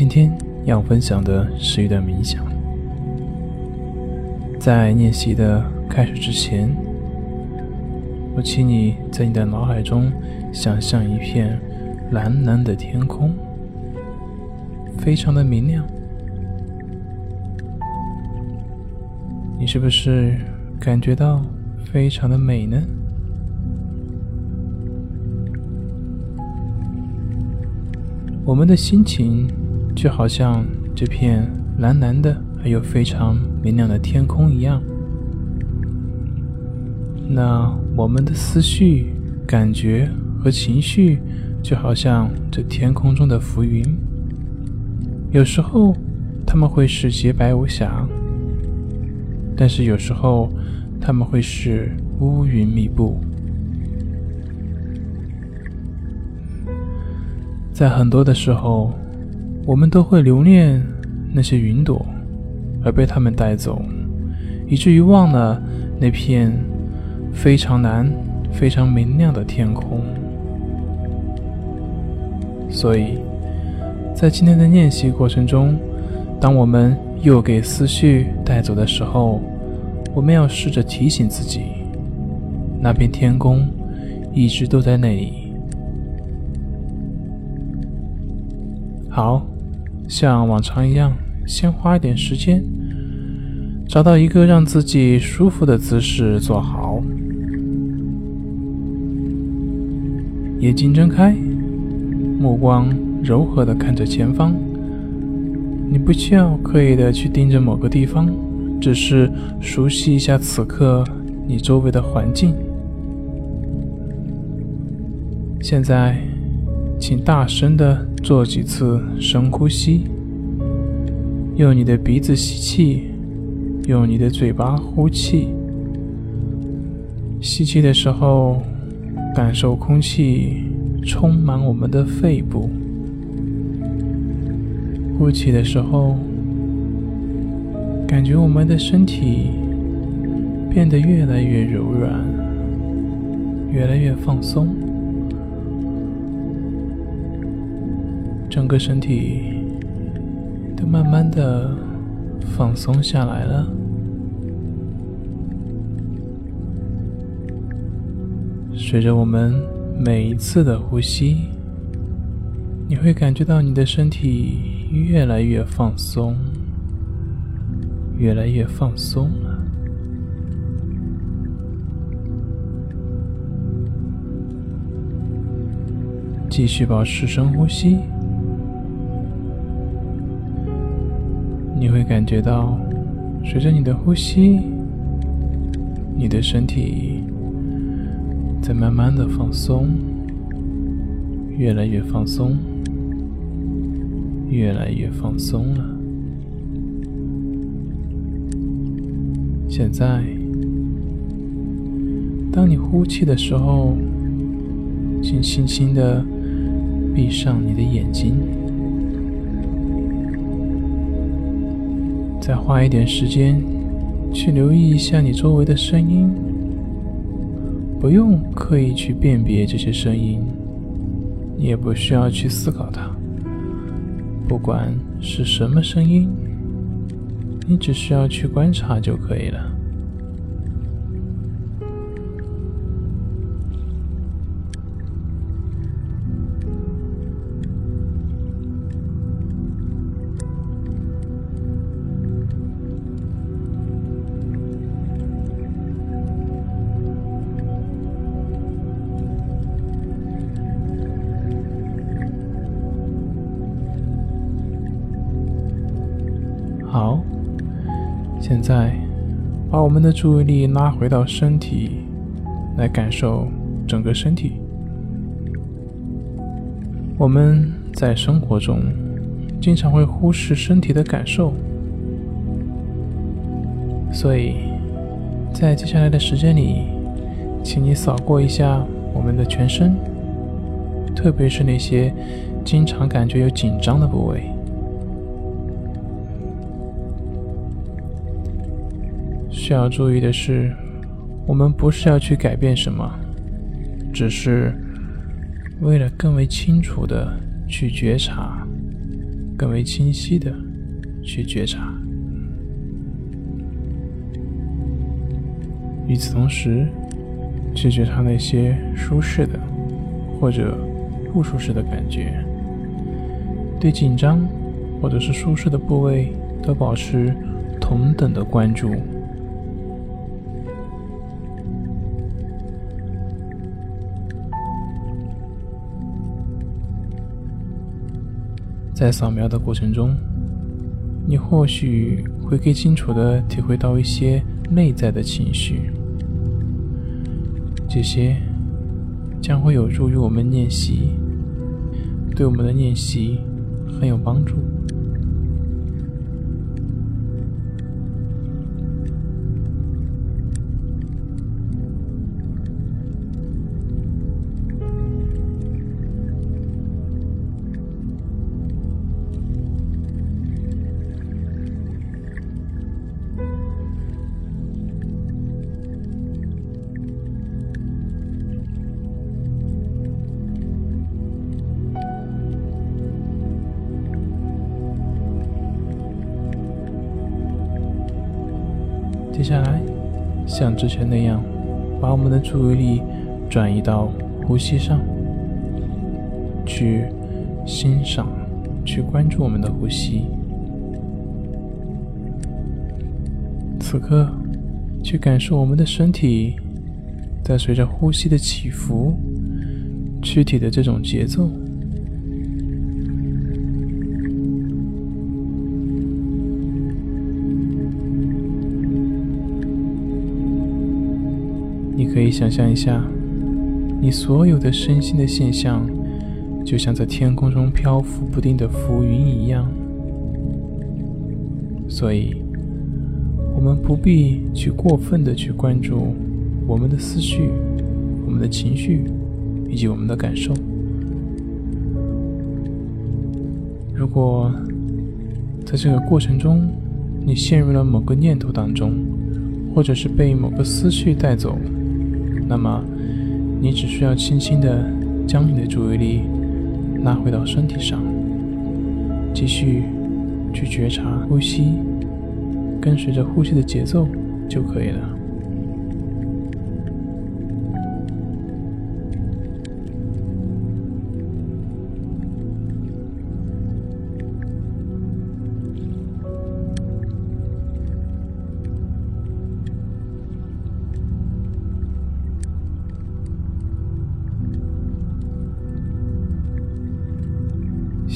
今天要分享的是一段冥想。在练习的开始之前，我请你在你的脑海中想象一片蓝蓝的天空，非常的明亮。你是不是感觉到非常的美呢？我们的心情就好像这片蓝蓝的、还有非常明亮的天空一样。那我们的思绪、感觉和情绪就好像这天空中的浮云。有时候他们会是洁白无瑕，但是有时候他们会是乌云密布。在很多的时候，我们都会留恋那些云朵，而被他们带走，以至于忘了那片非常蓝、非常明亮的天空。所以，在今天的练习过程中，当我们又给思绪带走的时候，我们要试着提醒自己，那片天空一直都在那里。好，像往常一样，先花一点时间，找到一个让自己舒服的姿势坐好，眼睛睁开，目光柔和的看着前方。你不需要刻意的去盯着某个地方，只是熟悉一下此刻你周围的环境。现在。请大声的做几次深呼吸，用你的鼻子吸气，用你的嘴巴呼气。吸气的时候，感受空气充满我们的肺部；呼气的时候，感觉我们的身体变得越来越柔软，越来越放松。整个身体都慢慢的放松下来了。随着我们每一次的呼吸，你会感觉到你的身体越来越放松，越来越放松了。继续保持深呼吸。你会感觉到，随着你的呼吸，你的身体在慢慢的放松，越来越放松，越来越放松了。现在，当你呼气的时候，请轻轻的闭上你的眼睛。再花一点时间去留意一下你周围的声音，不用刻意去辨别这些声音，也不需要去思考它。不管是什么声音，你只需要去观察就可以了。现在把我们的注意力拉回到身体，来感受整个身体。我们在生活中经常会忽视身体的感受，所以在接下来的时间里，请你扫过一下我们的全身，特别是那些经常感觉有紧张的部位。需要注意的是，我们不是要去改变什么，只是为了更为清楚的去觉察、更为清晰的去觉察。与此同时，去觉察那些舒适的或者不舒适的感觉，对紧张或者是舒适的部位都保持同等的关注。在扫描的过程中，你或许会更清楚的体会到一些内在的情绪，这些将会有助于我们练习，对我们的练习很有帮助。下来，像之前那样，把我们的注意力转移到呼吸上，去欣赏、去关注我们的呼吸。此刻，去感受我们的身体在随着呼吸的起伏，躯体的这种节奏。你可以想象一下，你所有的身心的现象，就像在天空中漂浮不定的浮云一样。所以，我们不必去过分的去关注我们的思绪、我们的情绪以及我们的感受。如果在这个过程中，你陷入了某个念头当中，或者是被某个思绪带走，那么，你只需要轻轻的将你的注意力拉回到身体上，继续去觉察呼吸，跟随着呼吸的节奏就可以了。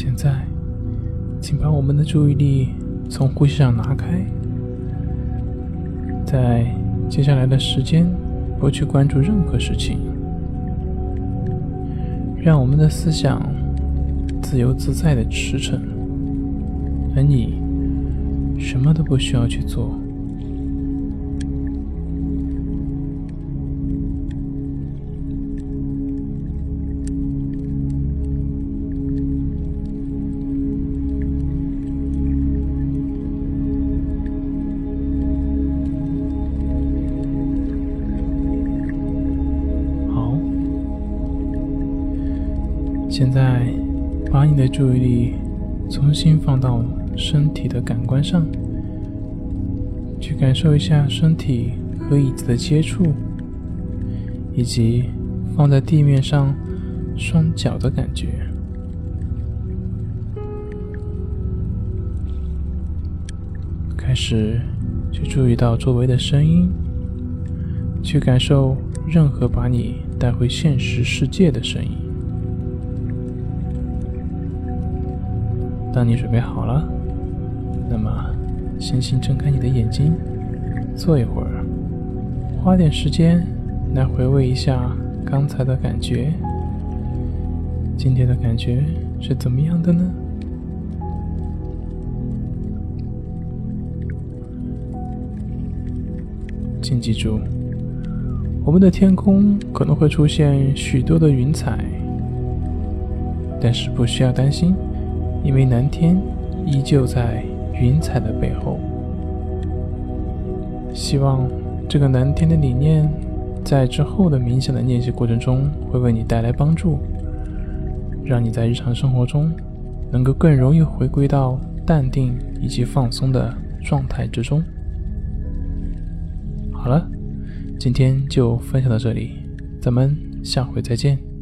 现在，请把我们的注意力从呼吸上拿开，在接下来的时间，不去关注任何事情，让我们的思想自由自在的驰骋，而你什么都不需要去做。现在，把你的注意力重新放到身体的感官上，去感受一下身体和椅子的接触，以及放在地面上双脚的感觉。开始去注意到周围的声音，去感受任何把你带回现实世界的声音。当你准备好了，那么，轻轻睁开你的眼睛，坐一会儿，花点时间来回味一下刚才的感觉。今天的感觉是怎么样的呢？请记住，我们的天空可能会出现许多的云彩，但是不需要担心。因为蓝天依旧在云彩的背后。希望这个蓝天的理念，在之后的冥想的练习过程中会为你带来帮助，让你在日常生活中能够更容易回归到淡定以及放松的状态之中。好了，今天就分享到这里，咱们下回再见。